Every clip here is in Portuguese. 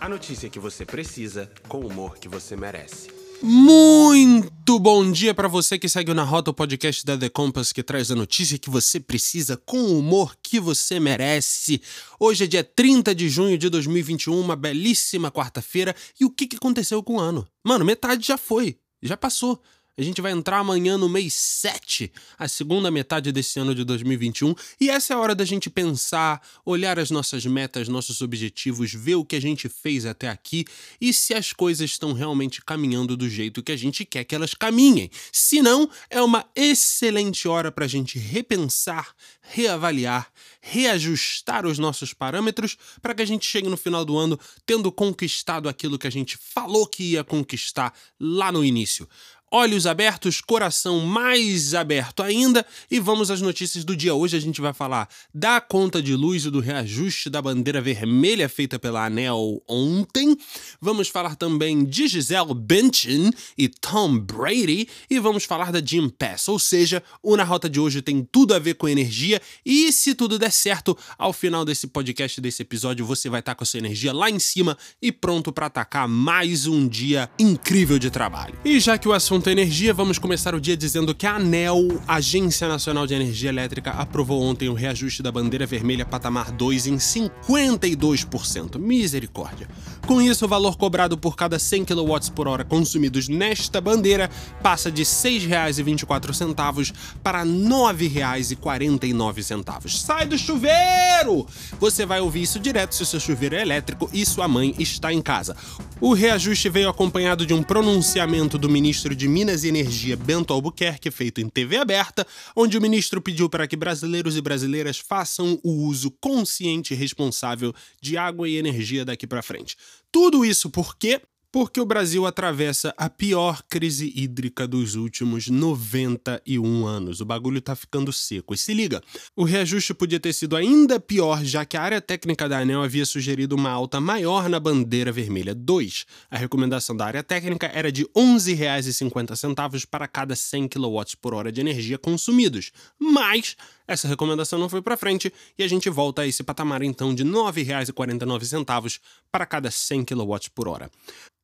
A notícia que você precisa, com o humor que você merece. Muito bom dia para você que segue na Rota o podcast da The Compass que traz a notícia que você precisa com o humor que você merece. Hoje é dia 30 de junho de 2021, uma belíssima quarta-feira. E o que, que aconteceu com o ano? Mano, metade já foi, já passou. A gente vai entrar amanhã no mês 7, a segunda metade desse ano de 2021, e essa é a hora da gente pensar, olhar as nossas metas, nossos objetivos, ver o que a gente fez até aqui e se as coisas estão realmente caminhando do jeito que a gente quer que elas caminhem. Se não, é uma excelente hora para a gente repensar, reavaliar, reajustar os nossos parâmetros para que a gente chegue no final do ano tendo conquistado aquilo que a gente falou que ia conquistar lá no início olhos abertos, coração mais aberto ainda. E vamos às notícias do dia. Hoje a gente vai falar da conta de luz e do reajuste da bandeira vermelha feita pela ANEL ontem. Vamos falar também de Gisele Bündchen e Tom Brady. E vamos falar da Jim Pass. Ou seja, o Na Rota de hoje tem tudo a ver com energia. E se tudo der certo, ao final desse podcast, desse episódio, você vai estar com a sua energia lá em cima e pronto para atacar mais um dia incrível de trabalho. E já que o assunto assunto energia, vamos começar o dia dizendo que a ANEL, Agência Nacional de Energia Elétrica, aprovou ontem o reajuste da bandeira vermelha patamar 2 em 52%. Misericórdia. Com isso, o valor cobrado por cada 100 kW por hora consumidos nesta bandeira passa de R$ 6,24 para R$ 9,49. Sai do chuveiro! Você vai ouvir isso direto se o seu chuveiro é elétrico e sua mãe está em casa. O reajuste veio acompanhado de um pronunciamento do ministro de Minas e Energia Bento Albuquerque, feito em TV aberta, onde o ministro pediu para que brasileiros e brasileiras façam o uso consciente e responsável de água e energia daqui para frente. Tudo isso porque porque o Brasil atravessa a pior crise hídrica dos últimos 91 anos. O bagulho tá ficando seco. E se liga, o reajuste podia ter sido ainda pior, já que a área técnica da ANEL havia sugerido uma alta maior na bandeira vermelha 2. A recomendação da área técnica era de R$ 11,50 para cada 100 kW por hora de energia consumidos. Mas essa recomendação não foi para frente e a gente volta a esse patamar então de R$ 9,49 para cada 100 kW por hora.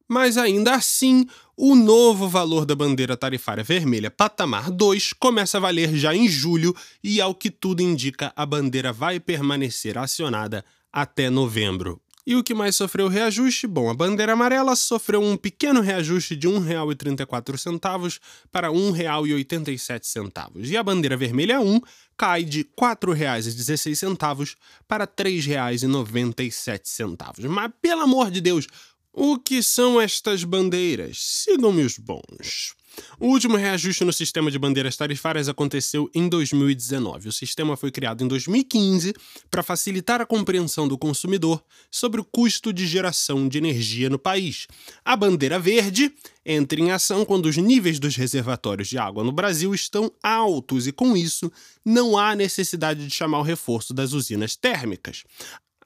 Mas ainda assim, o novo valor da bandeira tarifária vermelha patamar 2 começa a valer já em julho e, ao que tudo indica, a bandeira vai permanecer acionada até novembro. E o que mais sofreu reajuste? Bom, a bandeira amarela sofreu um pequeno reajuste de R$ 1,34 para R$ 1,87. E a bandeira vermelha 1 cai de R$ 4,16 para R$ 3,97. Mas, pelo amor de Deus, o que são estas bandeiras? Sigam-me os bons. O último reajuste no sistema de bandeiras tarifárias aconteceu em 2019. O sistema foi criado em 2015 para facilitar a compreensão do consumidor sobre o custo de geração de energia no país. A bandeira verde entra em ação quando os níveis dos reservatórios de água no Brasil estão altos e, com isso, não há necessidade de chamar o reforço das usinas térmicas.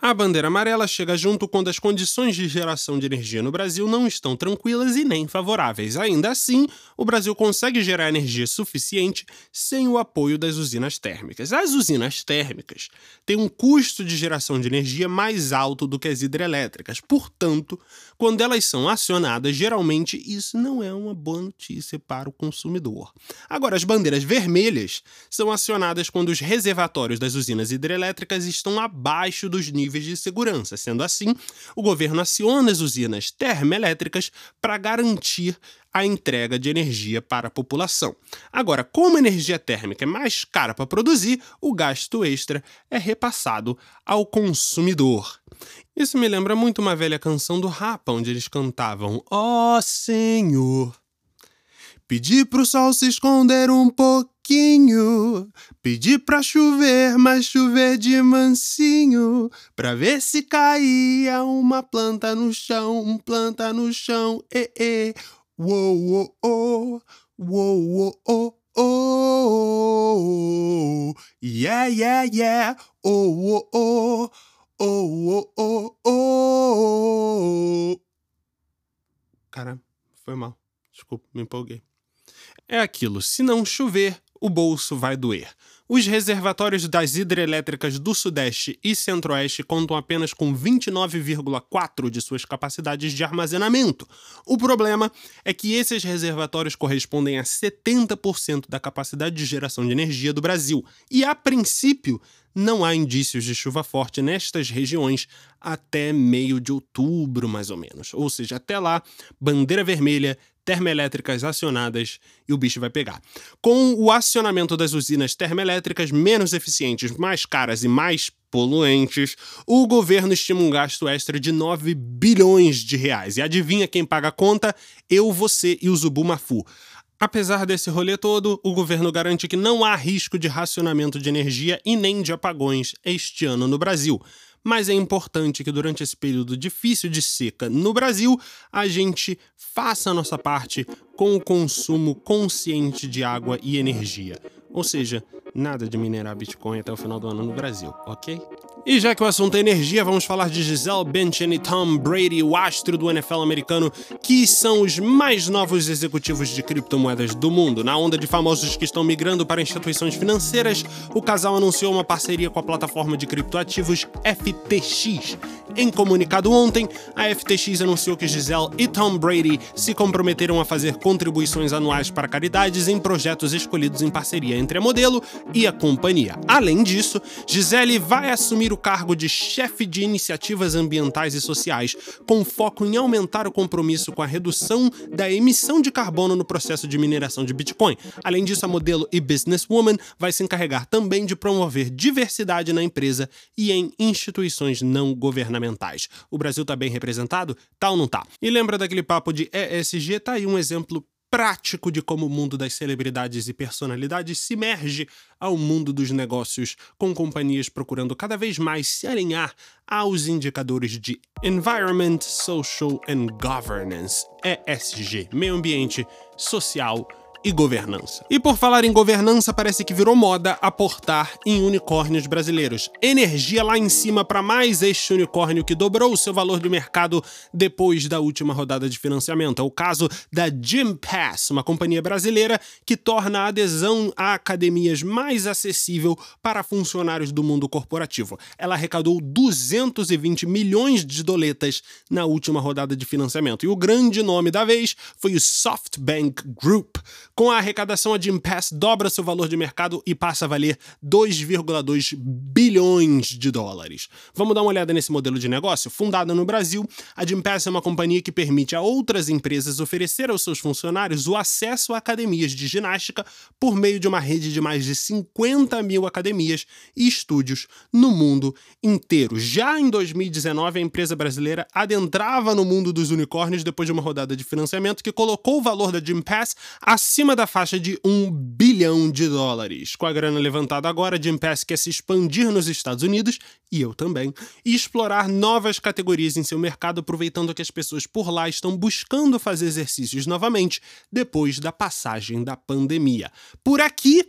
A bandeira amarela chega junto quando as condições de geração de energia no Brasil não estão tranquilas e nem favoráveis. Ainda assim, o Brasil consegue gerar energia suficiente sem o apoio das usinas térmicas. As usinas térmicas têm um custo de geração de energia mais alto do que as hidrelétricas. Portanto, quando elas são acionadas, geralmente isso não é uma boa notícia para o consumidor. Agora, as bandeiras vermelhas são acionadas quando os reservatórios das usinas hidrelétricas estão abaixo dos níveis níveis de segurança. Sendo assim, o governo aciona as usinas termoelétricas para garantir a entrega de energia para a população. Agora, como a energia térmica é mais cara para produzir, o gasto extra é repassado ao consumidor. Isso me lembra muito uma velha canção do Rapa, onde eles cantavam: Ó oh, Senhor, pedi pro sol se esconder um pouco pouquinho. Pedi pra chover, mas chover de mansinho. Pra ver se caía uma planta no chão, planta no chão. E, e. Uou, uou, uou. Uou, uou, uou. Oh, yeah, yeah, yeah. Oh, oh, oh. Oh, oh, oh, oh. Cara, foi mal. Desculpa, me empolguei. É aquilo, se não chover, o bolso vai doer. Os reservatórios das hidrelétricas do Sudeste e Centro-Oeste contam apenas com 29,4% de suas capacidades de armazenamento. O problema é que esses reservatórios correspondem a 70% da capacidade de geração de energia do Brasil. E, a princípio, não há indícios de chuva forte nestas regiões até meio de outubro, mais ou menos. Ou seja, até lá, bandeira vermelha, termoelétricas acionadas e o bicho vai pegar. Com o acionamento das usinas termoelétricas menos eficientes, mais caras e mais poluentes, o governo estima um gasto extra de 9 bilhões de reais. E adivinha quem paga a conta? Eu, você e o Zubumafu. Apesar desse rolê todo, o governo garante que não há risco de racionamento de energia e nem de apagões este ano no Brasil. Mas é importante que durante esse período difícil de seca no Brasil, a gente faça a nossa parte com o consumo consciente de água e energia. Ou seja, nada de minerar Bitcoin até o final do ano no Brasil, ok? E já que o assunto é energia, vamos falar de Gisele Bündchen e Tom Brady, o astro do NFL americano, que são os mais novos executivos de criptomoedas do mundo. Na onda de famosos que estão migrando para instituições financeiras, o casal anunciou uma parceria com a plataforma de criptoativos FTX. Em comunicado ontem, a FTX anunciou que Gisele e Tom Brady se comprometeram a fazer contribuições anuais para caridades em projetos escolhidos em parceria entre a modelo e a companhia. Além disso, Gisele vai assumir o cargo de chefe de iniciativas ambientais e sociais, com foco em aumentar o compromisso com a redução da emissão de carbono no processo de mineração de Bitcoin. Além disso, a modelo e businesswoman vai se encarregar também de promover diversidade na empresa e em instituições não governamentais. O Brasil está bem representado? Tá ou não tá? E lembra daquele papo de ESG? Tá aí um exemplo prático de como o mundo das celebridades e personalidades se merge ao mundo dos negócios, com companhias procurando cada vez mais se alinhar aos indicadores de Environment, Social and Governance, ESG, meio ambiente, social e governança. E por falar em governança, parece que virou moda aportar em unicórnios brasileiros. Energia lá em cima para mais este unicórnio que dobrou o seu valor de mercado depois da última rodada de financiamento. É o caso da Gym Pass, uma companhia brasileira que torna a adesão a academias mais acessível para funcionários do mundo corporativo. Ela arrecadou 220 milhões de doletas na última rodada de financiamento. E o grande nome da vez foi o SoftBank Group com a arrecadação, a Gympass dobra seu valor de mercado e passa a valer 2,2 bilhões de dólares. Vamos dar uma olhada nesse modelo de negócio? Fundada no Brasil, a Gympass é uma companhia que permite a outras empresas oferecer aos seus funcionários o acesso a academias de ginástica por meio de uma rede de mais de 50 mil academias e estúdios no mundo inteiro. Já em 2019, a empresa brasileira adentrava no mundo dos unicórnios depois de uma rodada de financiamento que colocou o valor da Gympass acima acima da faixa de um bilhão de dólares. Com a grana levantada agora, Jim Pass quer se expandir nos Estados Unidos, e eu também, e explorar novas categorias em seu mercado, aproveitando que as pessoas por lá estão buscando fazer exercícios novamente depois da passagem da pandemia. Por aqui,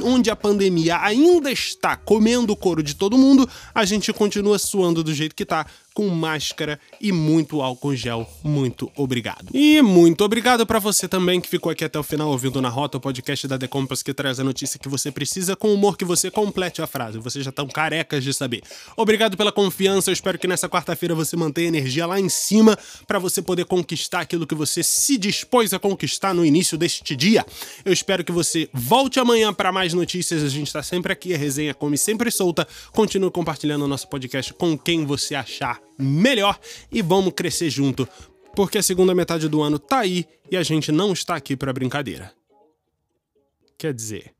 onde a pandemia ainda está comendo o couro de todo mundo, a gente continua suando do jeito que tá, com máscara e muito álcool gel. Muito obrigado. E muito obrigado para você também que ficou aqui até o final ouvindo na Rota, o podcast da The Compass que traz a notícia que você precisa com humor que você complete a frase. Vocês já estão carecas de saber. Obrigado pela confiança. Eu espero que nessa quarta-feira você mantenha a energia lá em cima para você poder conquistar aquilo que você se dispôs a conquistar no início deste dia. Eu espero que você volte amanhã para mais notícias. A gente está sempre aqui, a resenha come sempre solta. Continue compartilhando o nosso podcast com quem você achar melhor e vamos crescer junto, porque a segunda metade do ano tá aí e a gente não está aqui para brincadeira. Quer dizer,